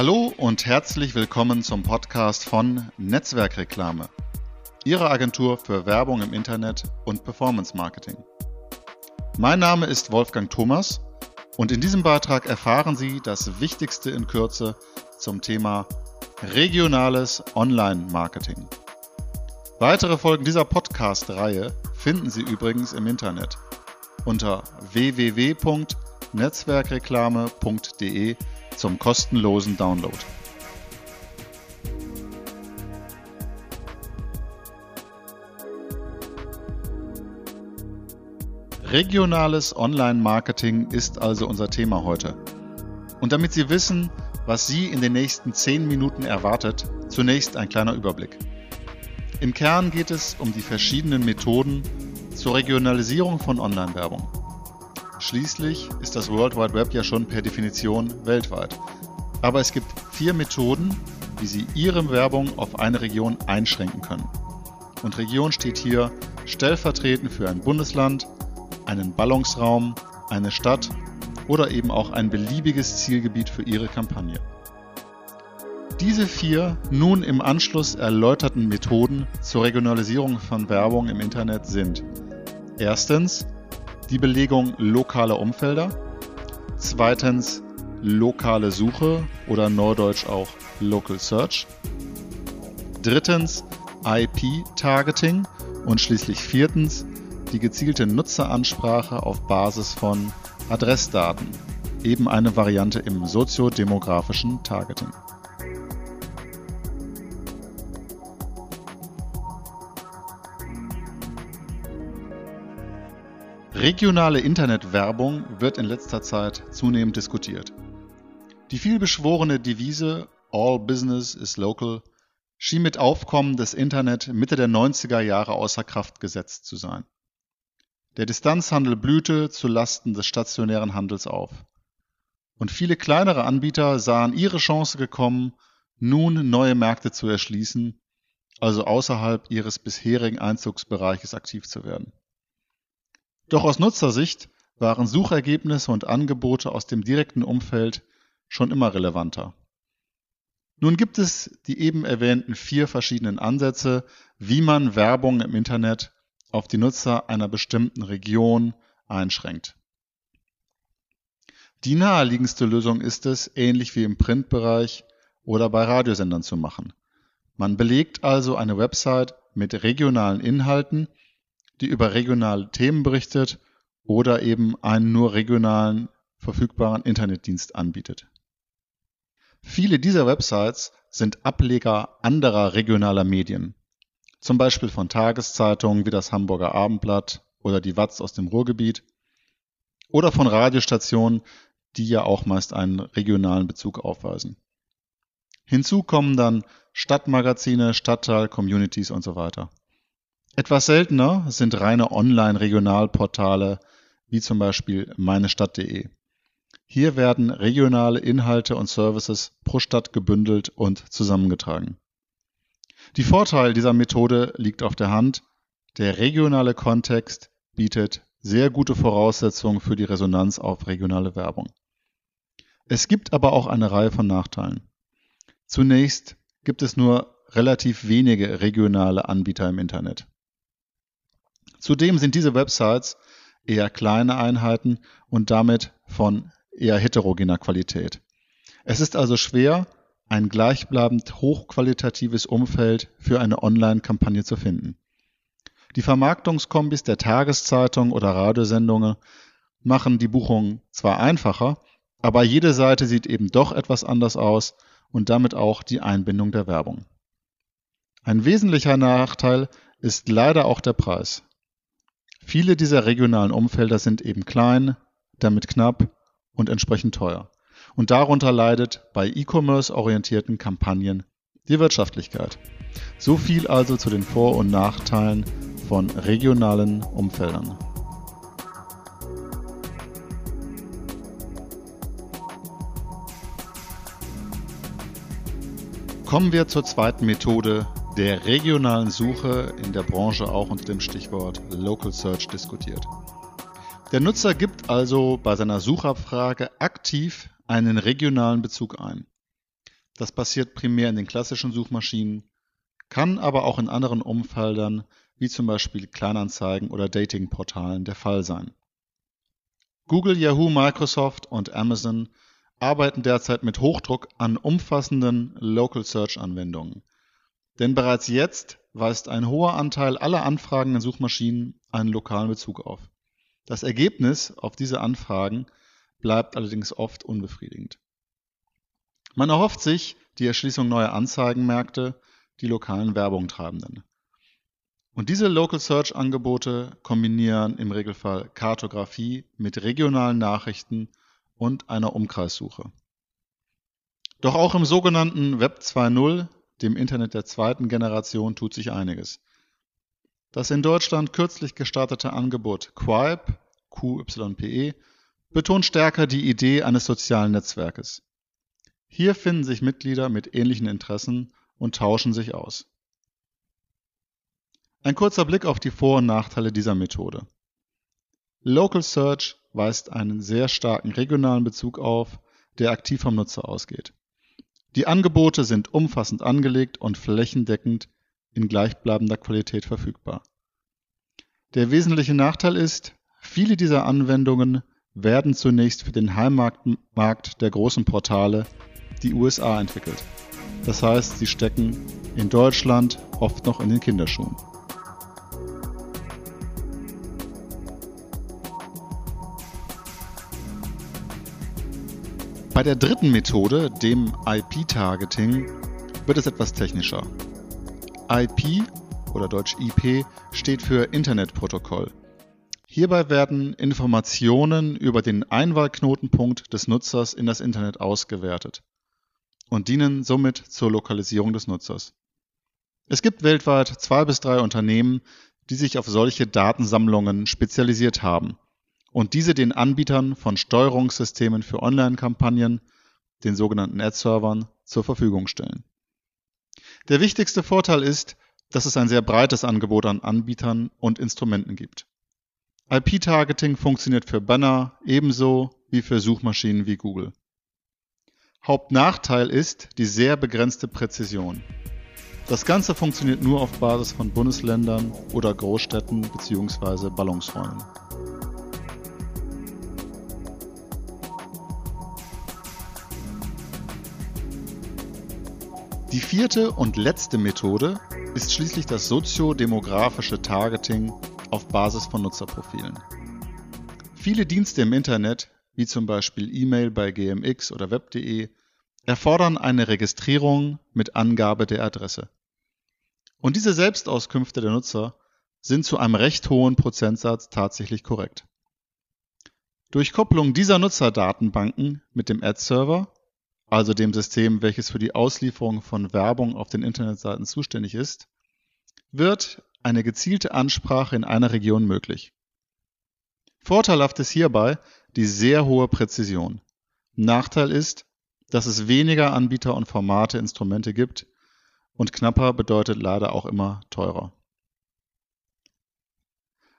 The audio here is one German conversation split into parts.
Hallo und herzlich willkommen zum Podcast von Netzwerkreklame, Ihrer Agentur für Werbung im Internet und Performance Marketing. Mein Name ist Wolfgang Thomas und in diesem Beitrag erfahren Sie das Wichtigste in Kürze zum Thema regionales Online-Marketing. Weitere Folgen dieser Podcast-Reihe finden Sie übrigens im Internet unter www.netzwerkreklame.de zum kostenlosen Download. Regionales Online-Marketing ist also unser Thema heute. Und damit Sie wissen, was Sie in den nächsten 10 Minuten erwartet, zunächst ein kleiner Überblick. Im Kern geht es um die verschiedenen Methoden zur Regionalisierung von Online-Werbung. Schließlich ist das World Wide Web ja schon per Definition weltweit. Aber es gibt vier Methoden, wie Sie Ihre Werbung auf eine Region einschränken können. Und Region steht hier stellvertretend für ein Bundesland, einen Ballungsraum, eine Stadt oder eben auch ein beliebiges Zielgebiet für Ihre Kampagne. Diese vier nun im Anschluss erläuterten Methoden zur Regionalisierung von Werbung im Internet sind erstens die Belegung lokaler Umfelder. Zweitens lokale Suche oder neudeutsch auch Local Search. Drittens IP-Targeting und schließlich viertens die gezielte Nutzeransprache auf Basis von Adressdaten, eben eine Variante im soziodemografischen Targeting. Regionale Internetwerbung wird in letzter Zeit zunehmend diskutiert. Die vielbeschworene Devise All Business is Local schien mit Aufkommen des Internet Mitte der 90er Jahre außer Kraft gesetzt zu sein. Der Distanzhandel blühte zu Lasten des stationären Handels auf. Und viele kleinere Anbieter sahen ihre Chance gekommen, nun neue Märkte zu erschließen, also außerhalb ihres bisherigen Einzugsbereiches aktiv zu werden. Doch aus Nutzersicht waren Suchergebnisse und Angebote aus dem direkten Umfeld schon immer relevanter. Nun gibt es die eben erwähnten vier verschiedenen Ansätze, wie man Werbung im Internet auf die Nutzer einer bestimmten Region einschränkt. Die naheliegendste Lösung ist es, ähnlich wie im Printbereich oder bei Radiosendern zu machen. Man belegt also eine Website mit regionalen Inhalten die über regionale Themen berichtet oder eben einen nur regionalen verfügbaren Internetdienst anbietet. Viele dieser Websites sind Ableger anderer regionaler Medien, zum Beispiel von Tageszeitungen wie das Hamburger Abendblatt oder die Watz aus dem Ruhrgebiet oder von Radiostationen, die ja auch meist einen regionalen Bezug aufweisen. Hinzu kommen dann Stadtmagazine, Stadtteil, Communities und so weiter. Etwas seltener sind reine Online-Regionalportale wie zum Beispiel meinestadt.de. Hier werden regionale Inhalte und Services pro Stadt gebündelt und zusammengetragen. Die Vorteil dieser Methode liegt auf der Hand. Der regionale Kontext bietet sehr gute Voraussetzungen für die Resonanz auf regionale Werbung. Es gibt aber auch eine Reihe von Nachteilen. Zunächst gibt es nur relativ wenige regionale Anbieter im Internet. Zudem sind diese Websites eher kleine Einheiten und damit von eher heterogener Qualität. Es ist also schwer, ein gleichbleibend hochqualitatives Umfeld für eine Online-Kampagne zu finden. Die Vermarktungskombis der Tageszeitung oder Radiosendungen machen die Buchung zwar einfacher, aber jede Seite sieht eben doch etwas anders aus und damit auch die Einbindung der Werbung. Ein wesentlicher Nachteil ist leider auch der Preis. Viele dieser regionalen Umfelder sind eben klein, damit knapp und entsprechend teuer. Und darunter leidet bei E-Commerce orientierten Kampagnen die Wirtschaftlichkeit. So viel also zu den Vor- und Nachteilen von regionalen Umfeldern. Kommen wir zur zweiten Methode, der regionalen Suche in der Branche auch unter dem Stichwort Local Search diskutiert. Der Nutzer gibt also bei seiner Suchabfrage aktiv einen regionalen Bezug ein. Das passiert primär in den klassischen Suchmaschinen, kann aber auch in anderen Umfeldern wie zum Beispiel Kleinanzeigen oder Datingportalen der Fall sein. Google, Yahoo, Microsoft und Amazon arbeiten derzeit mit Hochdruck an umfassenden Local Search Anwendungen. Denn bereits jetzt weist ein hoher Anteil aller Anfragen in Suchmaschinen einen lokalen Bezug auf. Das Ergebnis auf diese Anfragen bleibt allerdings oft unbefriedigend. Man erhofft sich die Erschließung neuer Anzeigenmärkte, die lokalen Werbungtreibenden. Und diese Local Search Angebote kombinieren im Regelfall Kartografie mit regionalen Nachrichten und einer Umkreissuche. Doch auch im sogenannten Web 2.0, dem Internet der zweiten Generation, tut sich einiges. Das in Deutschland kürzlich gestartete Angebot Quipe, QYPE, betont stärker die Idee eines sozialen Netzwerkes. Hier finden sich Mitglieder mit ähnlichen Interessen und tauschen sich aus. Ein kurzer Blick auf die Vor- und Nachteile dieser Methode. Local Search weist einen sehr starken regionalen Bezug auf, der aktiv vom Nutzer ausgeht. Die Angebote sind umfassend angelegt und flächendeckend in gleichbleibender Qualität verfügbar. Der wesentliche Nachteil ist, viele dieser Anwendungen werden zunächst für den Heimmarkt der großen Portale, die USA, entwickelt. Das heißt, sie stecken in Deutschland oft noch in den Kinderschuhen. Bei der dritten Methode, dem IP-Targeting, wird es etwas technischer. IP oder deutsch IP steht für Internetprotokoll. Hierbei werden Informationen über den Einwahlknotenpunkt des Nutzers in das Internet ausgewertet und dienen somit zur Lokalisierung des Nutzers. Es gibt weltweit zwei bis drei Unternehmen, die sich auf solche Datensammlungen spezialisiert haben und diese den Anbietern von Steuerungssystemen für Online-Kampagnen, den sogenannten Ad-Servern, zur Verfügung stellen. Der wichtigste Vorteil ist, dass es ein sehr breites Angebot an Anbietern und Instrumenten gibt. IP-Targeting funktioniert für Banner ebenso wie für Suchmaschinen wie Google. Hauptnachteil ist die sehr begrenzte Präzision. Das Ganze funktioniert nur auf Basis von Bundesländern oder Großstädten bzw. Ballungsräumen. Die vierte und letzte Methode ist schließlich das soziodemografische Targeting auf Basis von Nutzerprofilen. Viele Dienste im Internet, wie zum Beispiel E-Mail bei GMX oder web.de, erfordern eine Registrierung mit Angabe der Adresse. Und diese Selbstauskünfte der Nutzer sind zu einem recht hohen Prozentsatz tatsächlich korrekt. Durch Kopplung dieser Nutzerdatenbanken mit dem Ad-Server also dem System, welches für die Auslieferung von Werbung auf den Internetseiten zuständig ist, wird eine gezielte Ansprache in einer Region möglich. Vorteilhaft ist hierbei die sehr hohe Präzision. Nachteil ist, dass es weniger Anbieter und Formate Instrumente gibt und knapper bedeutet leider auch immer teurer.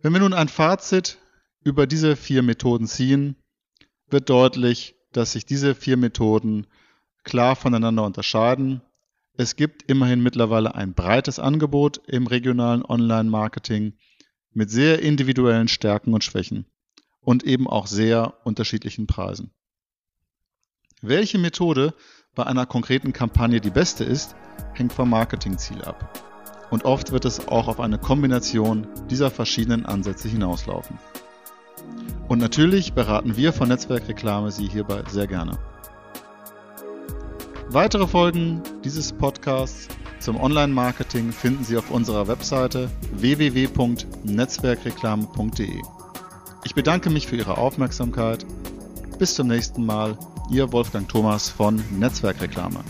Wenn wir nun ein Fazit über diese vier Methoden ziehen, wird deutlich, dass sich diese vier Methoden klar voneinander unterscheiden. Es gibt immerhin mittlerweile ein breites Angebot im regionalen Online-Marketing mit sehr individuellen Stärken und Schwächen und eben auch sehr unterschiedlichen Preisen. Welche Methode bei einer konkreten Kampagne die beste ist, hängt vom Marketingziel ab. Und oft wird es auch auf eine Kombination dieser verschiedenen Ansätze hinauslaufen. Und natürlich beraten wir von Netzwerkreklame Sie hierbei sehr gerne. Weitere Folgen dieses Podcasts zum Online-Marketing finden Sie auf unserer Webseite www.netzwerkreklame.de. Ich bedanke mich für Ihre Aufmerksamkeit. Bis zum nächsten Mal, Ihr Wolfgang Thomas von Netzwerkreklame.